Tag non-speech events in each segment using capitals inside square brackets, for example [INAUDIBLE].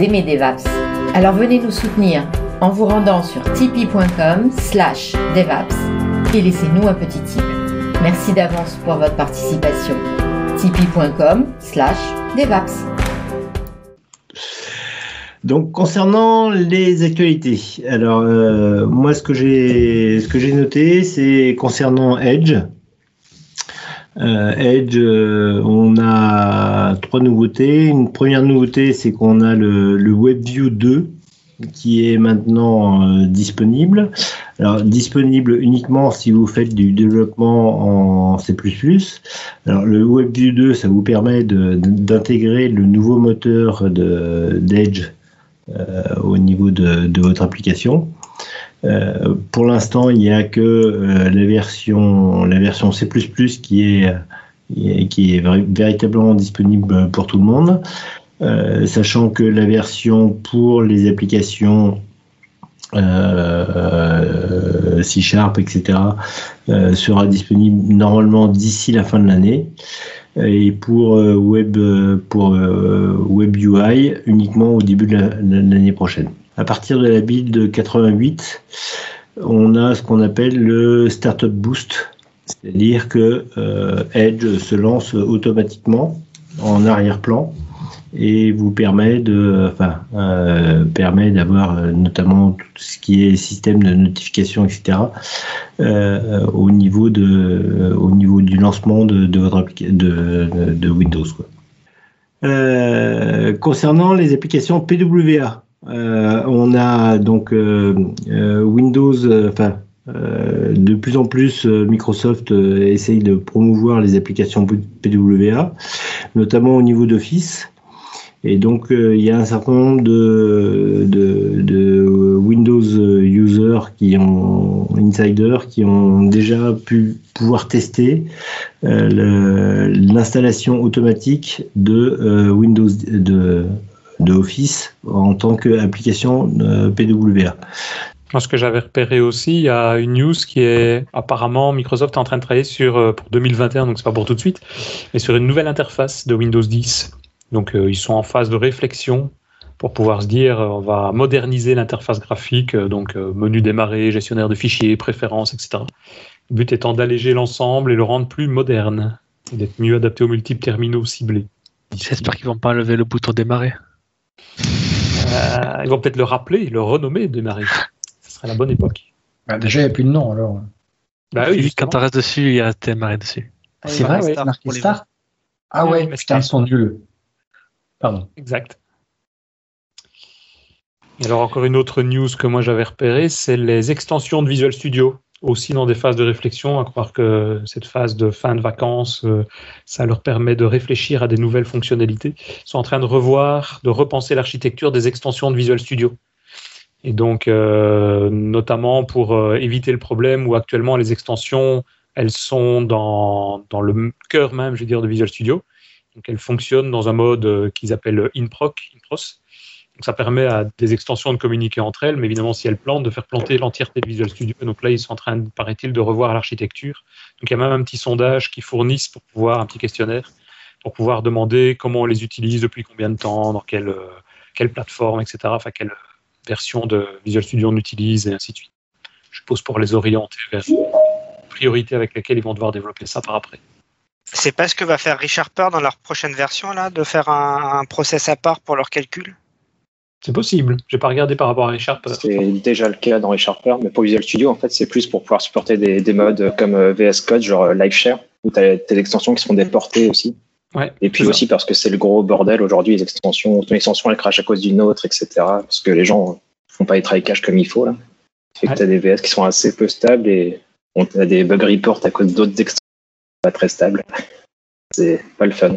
aimez DevApps. Alors venez nous soutenir en vous rendant sur tipeee.com slash DevApps et laissez-nous un petit tip. Merci d'avance pour votre participation. tipeee.com slash DevApps. Donc concernant les actualités, alors euh, moi ce que j'ai noté c'est concernant Edge. Euh, Edge, euh, on a trois nouveautés. Une première nouveauté, c'est qu'on a le, WebView 2 qui est maintenant euh, disponible. Alors disponible uniquement si vous faites du développement en C++. Alors le WebView 2, ça vous permet d'intégrer le nouveau moteur d'Edge au niveau de votre application. Euh, pour l'instant, il n'y a que euh, la version la C++ qui est véritablement disponible pour tout le monde. Euh, sachant que la version pour les applications C Sharp, etc., sera disponible normalement d'ici la fin de l'année. Et pour Web pour Web UI uniquement au début de l'année prochaine. À partir de la build 88, on a ce qu'on appelle le Startup Boost, c'est-à-dire que Edge se lance automatiquement en arrière-plan et vous permet de, enfin, euh, permet d'avoir euh, notamment tout ce qui est système de notification, etc. Euh, au niveau de, au niveau du lancement de, votre de, de, Windows. Quoi. concernant les applications PWA, on a donc Windows, enfin. de plus en plus, Microsoft essaye de promouvoir les applications PWA, notamment au niveau d'Office. Et donc, euh, il y a un certain nombre de, Windows users qui ont, insiders, qui ont déjà pu pouvoir tester euh, l'installation automatique de euh, Windows de, de Office en tant qu'application PWA. Ce que j'avais repéré aussi, il y a une news qui est apparemment Microsoft est en train de travailler sur pour 2021, donc c'est pas pour tout de suite, mais sur une nouvelle interface de Windows 10 donc euh, ils sont en phase de réflexion pour pouvoir se dire euh, on va moderniser l'interface graphique, euh, donc menu démarrer, gestionnaire de fichiers, préférences, etc. Le but étant d'alléger l'ensemble et le rendre plus moderne et d'être mieux adapté aux multiples terminaux ciblés. J'espère qu'ils vont pas enlever le bouton démarrer. Ils vont peut-être le rappeler, le renommer démarrer. Ce serait la bonne époque. Bah, déjà, il n'y a plus de nom alors. Bah oui, quand on reste dessus, il y a démarrer dessus. C'est vrai, c'est marqué Star. Ah ouais, putain, ils sont nuls. Pardon. Exact. alors encore une autre news que moi j'avais repérée, c'est les extensions de Visual Studio, aussi dans des phases de réflexion, à croire que cette phase de fin de vacances, euh, ça leur permet de réfléchir à des nouvelles fonctionnalités. Ils sont en train de revoir, de repenser l'architecture des extensions de Visual Studio. Et donc, euh, notamment pour euh, éviter le problème où actuellement les extensions, elles sont dans, dans le cœur même, je veux dire, de Visual Studio. Donc elle fonctionne dans un mode qu'ils appellent InProc, InPros. Donc ça permet à des extensions de communiquer entre elles, mais évidemment si elles plantent, de faire planter l'entièreté de Visual Studio. Donc là, ils sont en train, paraît-il, de revoir l'architecture. Donc il y a même un petit sondage qu'ils fournissent pour pouvoir, un petit questionnaire, pour pouvoir demander comment on les utilise, depuis combien de temps, dans quelle, plateforme, etc. Enfin, quelle version de Visual Studio on utilise, et ainsi de suite. Je pose pour les orienter vers les priorités avec lesquelles ils vont devoir développer ça par après. C'est pas ce que va faire ReSharper dans leur prochaine version, là, de faire un, process à part pour leur calcul? C'est possible. J'ai pas regardé par rapport à ReSharper. C'est déjà le cas dans ReSharper, mais pour Visual Studio, en fait, c'est plus pour pouvoir supporter des, modes comme euh, VS Code, genre euh, LiveShare, où tu as des extensions qui sont déportées aussi. Ouais, et puis aussi parce que c'est le gros bordel aujourd'hui, les extensions, ton extension elle crache à cause d'une autre, etc. Parce que les gens font pas les try cache comme il faut là. Fait que tu as des VS qui sont assez peu stables et on a des bug reports à cause d'autres extensions pas très stable. C'est pas le fun.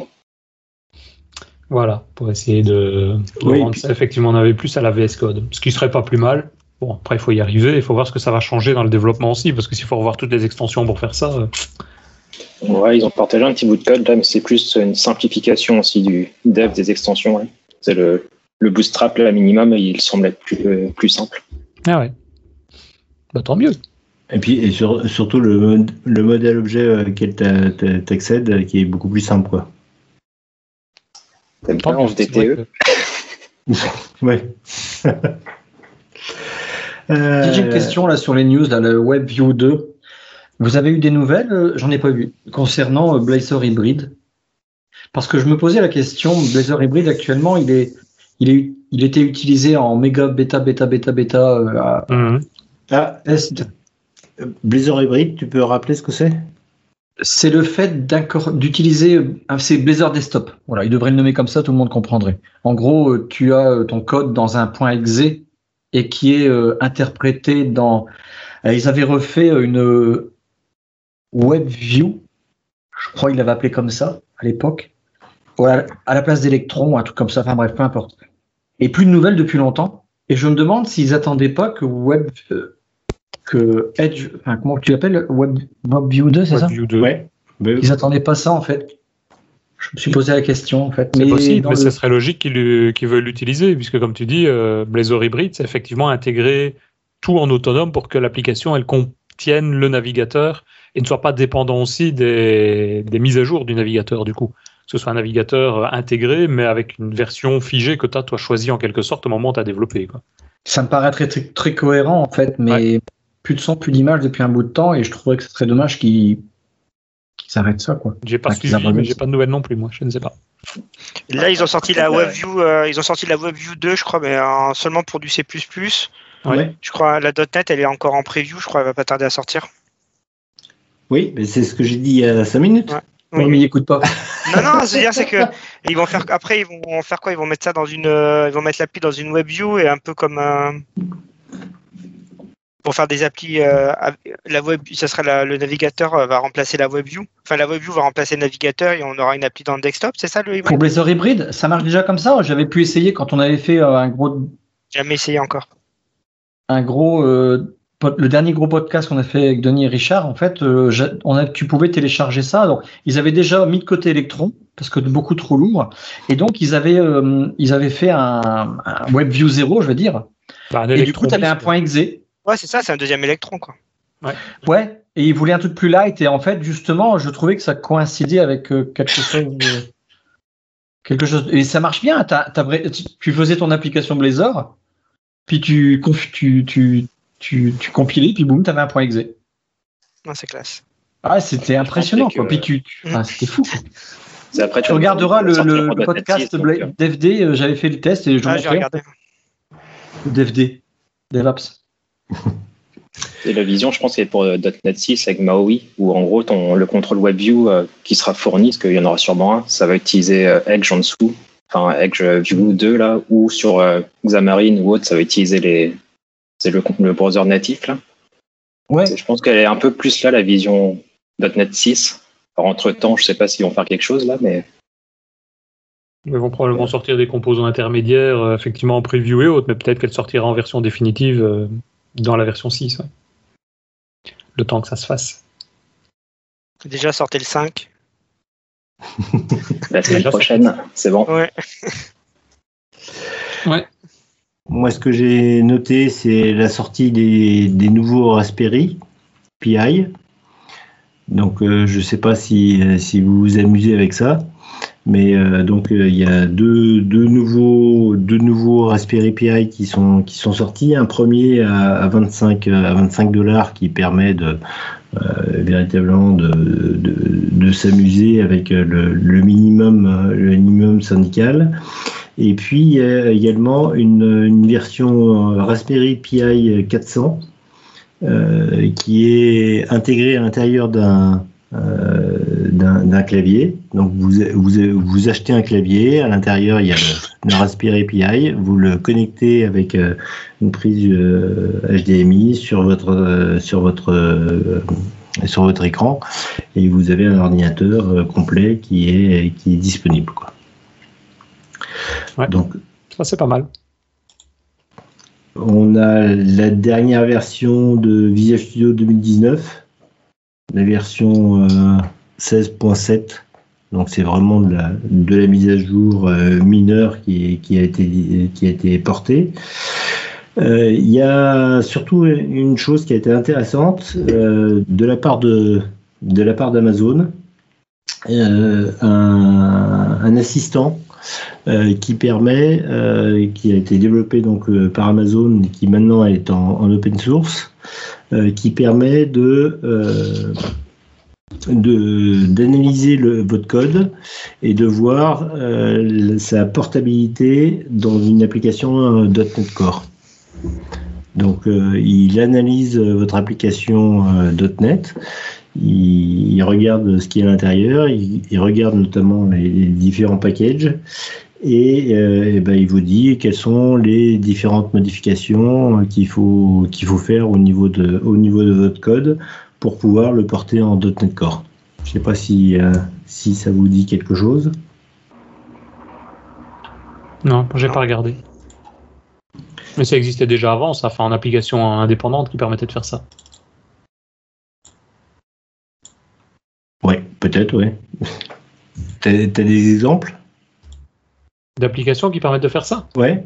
Voilà, pour essayer de, rendre ça, effectivement, on avait plus à la VS Code, ce qui serait pas plus mal. Bon, après, il faut y arriver, il faut voir ce que ça va changer dans le développement aussi, parce que s'il faut revoir toutes les extensions pour faire ça. Euh, ouais, ils ont partagé un petit bout de code là, mais c'est plus une simplification aussi du dev des extensions. C'est le, le bootstrap là, minimum, il semble être plus, euh, plus simple. Ah ouais. Bah, tant mieux. Et puis et surtout le, le modèle objet auquel tu accèdes qui est beaucoup plus simple. quoi. T'aimes en VTE. J'ai une question là sur les news, là, le WebView 2. Vous avez eu des nouvelles? J'en ai pas vu concernant Blazor Hybrid. Parce que je me posais la question, Blazor Hybrid actuellement, il est, il est, il était utilisé en méga bêta bêta bêta bêta à, mhm. ah, est. Blazor Hybrid, tu peux rappeler ce que c'est? C'est le fait d'utiliser, c'est Blazor Desktop. Voilà, il devrait le nommer comme ça, tout le monde comprendrait. En gros, tu as ton code dans un point exe et qui est interprété dans. Ils avaient refait une WebView, je crois qu'ils l'avaient appelé comme ça à l'époque, à la place d'Electron, un truc comme ça, enfin bref, peu importe. Et plus de nouvelles depuis longtemps. Et je me demande s'ils attendaient pas que Web, euh, que Edge, enfin comment tu l'appelles, Web, WebView 2, c'est ça 2. Ouais. Ils attendaient pas ça en fait. Je me suis posé la question en fait. C'est possible, mais ce serait logique qu'ils veulent l'utiliser, puisque comme tu dis, euh, Blazor Hybrid, c'est effectivement intégrer tout en autonome pour que l'application elle contienne le navigateur et ne soit pas dépendant aussi des, des mises à jour du navigateur du coup que ce soit un navigateur euh, intégré, mais avec une version figée que tu as toi choisi en quelque sorte au moment où tu as développé. Quoi. Ça me paraît très, très, cohérent en fait, mais plus de son, plus d'image depuis un bout de temps, et je trouverais que c'est très dommage qu'ils s'arrêtent ça. Quoi. J'ai pas suivi, mais j'ai pas de nouvelles non plus, moi, je ne sais pas. Là, ils ont sorti la WebView, euh, ils ont sorti la WebView 2, je crois, mais euh, seulement pour du C++. Ouais. Je crois la .NET, elle est encore en preview, je crois, elle va pas tarder à sortir. Oui, mais c'est ce que j'ai dit il y a 5 minutes. Oui, mais ils n'écoutent pas. Non, non, cest dire c'est que [LAUGHS] ils vont faire après ils vont faire quoi? Ils vont mettre ça dans une, euh, ils vont mettre l'appli dans une WebView et un peu comme un pour faire des applis. Euh, la web, ça sera le navigateur euh, va remplacer la WebView. Enfin, la WebView va remplacer le navigateur et on aura une appli dans le desktop. C'est ça le hybride? Pour Blazor hybride, ça marche déjà comme ça. J'avais pu essayer quand on avait fait un gros. Jamais essayé encore. Un gros le dernier gros podcast qu'on a fait avec Denis et Richard, en fait, euh, on a, tu pouvais télécharger ça. Donc, ils avaient déjà mis de côté Electron parce que beaucoup trop lourd, et donc ils avaient, euh, ils avaient fait un, WebView 0, je veux dire. Bah, et du coup, tu avais un point exe. Ouais, c'est ça, c'est un deuxième Electron, quoi. Ouais. ouais. et ils voulaient un truc plus light, et en fait, justement, je trouvais que ça coïncidait avec euh, quelque chose. quelque chose. Et ça marche bien. tu faisais ton application Blazor, puis tu, tu, tu tu, tu compilais, puis boum, t'avais un point exe. Non, c'est classe. Ah, c'était impressionnant, quoi. Puis tu, mm. c'était fou. Après, tu, regarderas le, le, podcast DFD, euh, j'avais fait le test et je ah, regardé. DFD, DevApps. [LAUGHS] Et la vision, je pense, c'est pour euh, .NET 6 avec Maui, où en gros, ton, le contrôle WebView euh, qui sera fourni, parce qu'il y en aura sûrement un, ça va utiliser Edge en dessous, enfin Edge View 2 là, ou sur Xamarin ou autre, ça va utiliser les, c'est le, le browser natif là. Ouais. Je pense qu'elle est un peu plus là la vision .NET 6. Alors, entre temps, je sais pas s'ils vont faire quelque chose là, mais. Ils vont probablement sortir des composants intermédiaires, euh, effectivement en preview et autres, mais peut-être qu'elle sortira en version définitive euh, dans la version 6. Le temps que ça se fasse. Déjà sortez le 5. [LAUGHS] la semaine prochaine, c'est bon. Ouais. [LAUGHS] ouais. Moi, ce que j'ai noté, c'est la sortie des, nouveaux Raspberry Pi. Donc, euh, je ne sais pas si, si, vous vous amusez avec ça. Mais euh, donc, euh, il y a deux, deux, nouveaux, deux nouveaux Raspberry Pi qui sont, qui sont sortis. Un premier à, 25, à 25 dollars qui permet de, véritablement de, de, s'amuser avec le, le, minimum, le minimum syndical. Et puis il y a également une, version euh, Raspberry Pi 400 euh, qui est intégrée à l'intérieur d'un euh, d'un clavier. Donc vous, vous, vous, achetez un clavier, à l'intérieur il y a le, Raspberry Pi, vous le connectez avec une prise HDMI sur votre sur votre sur votre écran et vous avez un ordinateur complet qui est qui est disponible quoi. Donc, ça c'est pas mal. On a la dernière version de Visual Studio 2019, la version 16.7. Euh, Donc c'est vraiment de la, de la, mise à jour euh, mineure qui, qui, a été, qui a été portée. Euh, il y a surtout une chose qui a été intéressante de la part de, de la part d'Amazon, un, un, assistant qui permet, qui a été développé donc par Amazon, qui maintenant est en, open source, qui permet de d'analyser votre code et de voir sa portabilité dans une application .NET Core. Donc, il analyse votre application .NET il, regarde ce qui est à l'intérieur, il, regarde notamment les, différents packages et, euh, ben, il vous dit quelles sont les différentes modifications qu'il faut, qu'il faut faire au niveau, de, au niveau de votre code pour pouvoir le porter en .NET Core. Je ne sais pas si, euh, si ça vous dit quelque chose. Non, j'ai pas regardé. Mais ça existait déjà avant, ça fait en application indépendante qui permettait de faire ça. Peut-être, oui. T'as as des exemples? D'applications qui permettent de faire ça Ouais.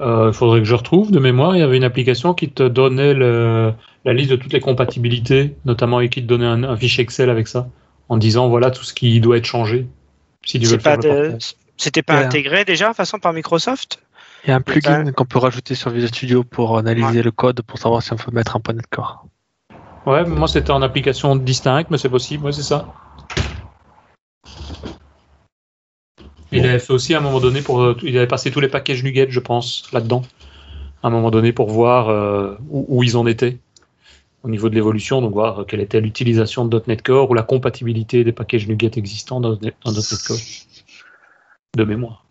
Euh, il faudrait que je retrouve de mémoire. Il y avait une application qui te donnait la liste de toutes les compatibilités, notamment et qui te donnait un, fichier Excel avec ça, en disant voilà tout ce qui doit être changé. Si tu veux C'était pas intégré déjà, de façon par Microsoft? Il y a un plugin qu'on peut rajouter sur Visual Studio pour analyser le code pour savoir si on peut mettre un point de corps. Ouais, moi c'était en application distincte, mais c'est possible, ouais, c'est ça. Il avait fait aussi à un moment donné pour. Euh, il avait passé tous les packages Nuget, je pense, là-dedans. À un moment donné pour voir euh, où, ils en étaient au niveau de l'évolution, donc voir quelle était l'utilisation de .NET Core ou la compatibilité des packages Nuget existants dans, dans .NET Core. De mémoire.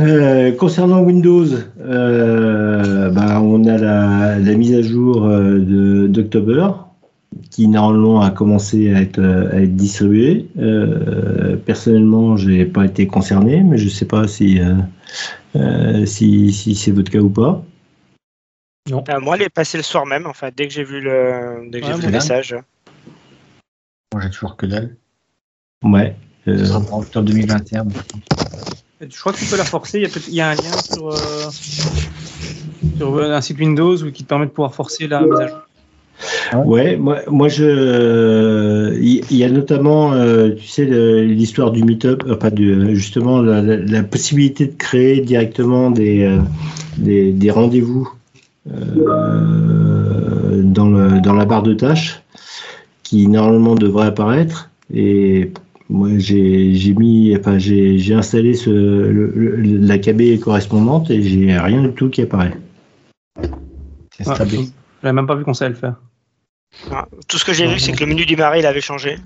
Euh, concernant Windows, euh, bah, on a la, mise à jour euh, d'octobre qui normalement a commencé à être, à être distribuée. personnellement, j'ai pas été concerné, mais je sais pas si, si, si c'est votre cas ou pas. Non. moi, elle est passée le soir même, en fait, dès que j'ai vu le, dès que j'ai vu le message. Moi, j'ai toujours que dalle. Ouais. Ce sera octobre 2021. Je crois que tu peux la forcer. Il y a, un lien sur, euh, sur, un site Windows qui te permet de pouvoir forcer la mise à jour. Ouais, moi, moi je, il y, a notamment, euh, tu sais, l'histoire du meetup, pas de, justement la, possibilité de créer directement des, euh, des, des rendez-vous dans, le, dans la barre de tâches qui normalement devrait apparaître et moi, j'ai mis, enfin, j'ai installé ce, la KB correspondante et j'ai rien du tout qui apparaît. C'est ah. J'avais même pas vu qu'on savait le faire. Ah, tout ce que j'ai vu, c'est que le menu du mari, il avait changé.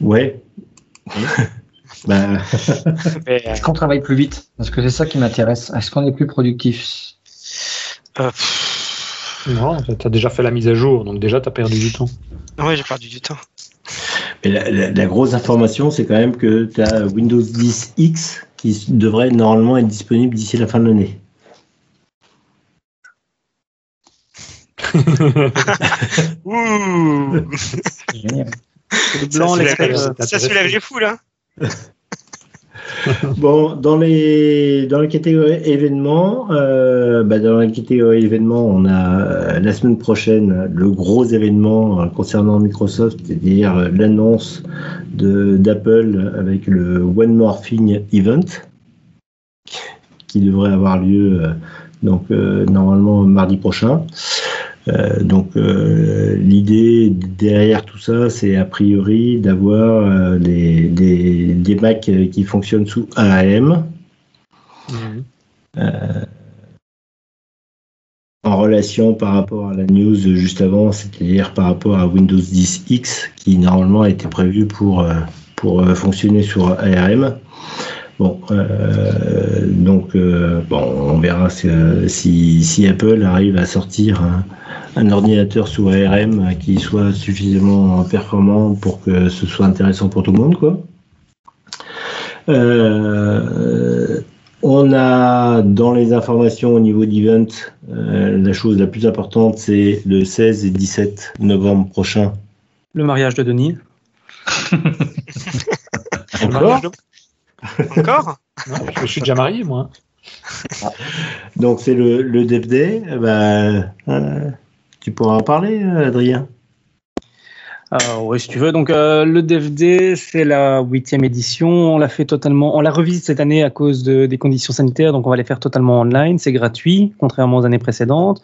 Ouais. [LAUGHS] bah... Est-ce qu'on travaille plus vite? Parce que c'est ça qui m'intéresse. Est-ce qu'on est plus productif? Euh, Non, tu as déjà fait la mise à jour, donc déjà tu as perdu du temps. Oui, j'ai perdu du temps. Mais la, grosse information, c'est quand même que tu as Windows 10 X qui devrait normalement être disponible d'ici la fin de l'année. [LAUGHS] Ouh blanc, ça, soulève, les fous là. [LAUGHS] bon, dans les dans la catégorie événements, euh, bah, dans la catégorie événements, on a euh, la semaine prochaine le gros événement euh, concernant Microsoft, c'est-à-dire l'annonce d'Apple avec le One More Thing Event qui devrait avoir lieu donc normalement mardi prochain. Euh, donc euh, l'idée derrière tout ça, c'est a priori d'avoir euh, des, des, des, Macs qui fonctionnent sous ARM. Mhm. en relation par rapport à la news juste avant, c'est-à-dire par rapport à Windows 10 X qui normalement a été prévu pour, pour fonctionner sur ARM. Bon, donc bon, on verra si, si, Apple arrive à sortir un ordinateur sous ARM qui soit suffisamment performant pour que ce soit intéressant pour tout le monde. Quoi. Euh, on a dans les informations au niveau d'event, euh, la chose la plus importante, c'est le 16 et 17 novembre prochain. Le mariage de Denis. [LAUGHS] Encore Encore? Je suis déjà marié, moi. Donc c'est le, le Dev Day. Euh, tu pourras en parler, Adrien? Euh, oui, si tu veux. Donc, euh, le DVD, c'est la huitième édition. On l'a fait totalement, on l'a revisite cette année à cause de, des conditions sanitaires. Donc, on va les faire totalement online. C'est gratuit, contrairement aux années précédentes.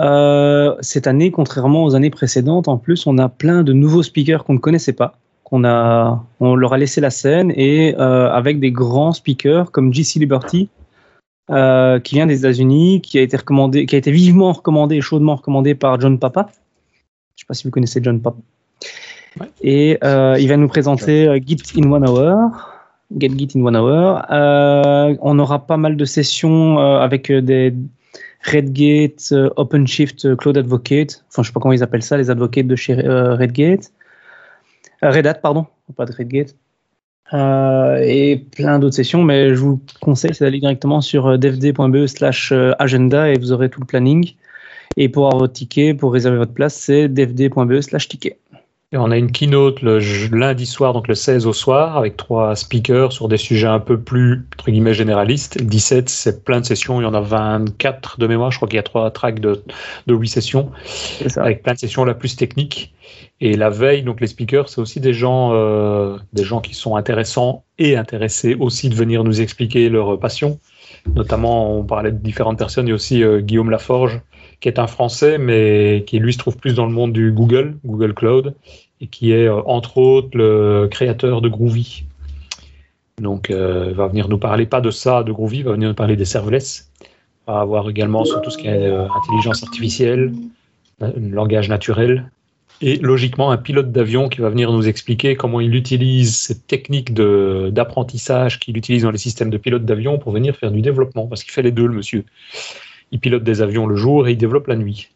Euh, cette année, contrairement aux années précédentes, en plus, on a plein de nouveaux speakers qu'on ne connaissait pas. Qu'on on leur a laissé la scène et euh, avec des grands speakers comme JC Liberty, euh, qui vient des États-Unis, qui a été recommandé, qui a été vivement recommandé, chaudement recommandé par John Papa. Je sais pas si vous connaissez John Pop. Et euh, il va nous présenter euh, Git in one hour. Get Git in one hour. Euh, on aura pas mal de sessions avec des Redgate, OpenShift, Cloud Advocate. Enfin, je sais pas comment ils appellent ça, les advocates de chez Redgate. Red Hat, pardon, pas de Redgate. Et plein d'autres sessions, mais je vous conseille d'aller directement sur devd.be slash agenda et vous aurez tout le planning. Et pour avoir votre ticket, pour réserver votre place, c'est dfd.be slash ticket. Et on a une keynote le lundi soir, donc le 16 au soir, avec trois speakers sur des sujets un peu plus, entre guillemets, généralistes. 17, c'est plein de sessions. Il y en a 24 de mémoire. Je crois qu'il y a trois tracks de, de 8 sessions. Avec plein de sessions la plus technique. Et la veille, donc les speakers, c'est aussi des gens, euh, des gens qui sont intéressants et intéressés aussi de venir nous expliquer leur passion. Notamment, on parlait de différentes personnes. Il y a aussi euh, Guillaume Laforge, qui est un Français, mais qui lui se trouve plus dans le monde du Google, Google Cloud, et qui est euh, entre autres le créateur de Groovy. Donc, euh, va venir nous parler pas de ça, de Groovy, va venir nous parler des serverless. On va avoir également sur tout ce qui est euh, intelligence artificielle, langage naturel, et logiquement un pilote d'avion qui va venir nous expliquer comment il utilise cette technique d'apprentissage qu'il utilise dans les systèmes de pilote d'avion pour venir faire du développement, parce qu'il fait les deux, le monsieur il pilote des avions le jour et il développe la nuit.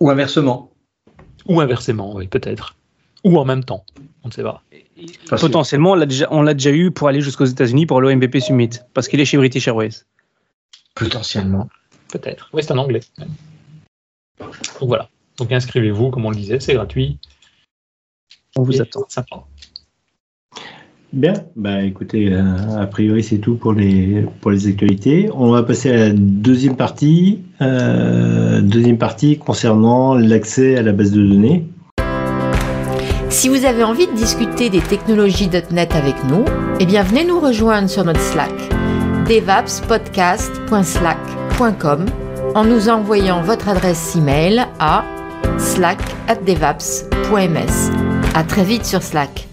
Ou inversement. Ou inversement, oui, peut-être. Ou en même temps, on ne sait pas. Potentiellement, on l'a déjà, eu pour aller jusqu'aux États-Unis pour l'OMBP Summit, parce qu'il est chez British Airways. Potentiellement. Peut-être. Oui, c'est en anglais. Donc voilà. Donc inscrivez-vous, comme on le disait, c'est gratuit. On vous attend. Sympa. Bien, bah écoutez, euh, a priori c'est tout pour les pour les actualités. On va passer à la deuxième partie, euh, deuxième partie concernant l'accès à la base de données. Si vous avez envie de discuter des technologies .NET avec nous, eh bien venez nous rejoindre sur notre Slack devapspodcast.slack.com en nous envoyant votre adresse email à slack@devaps.ms. À très vite sur Slack.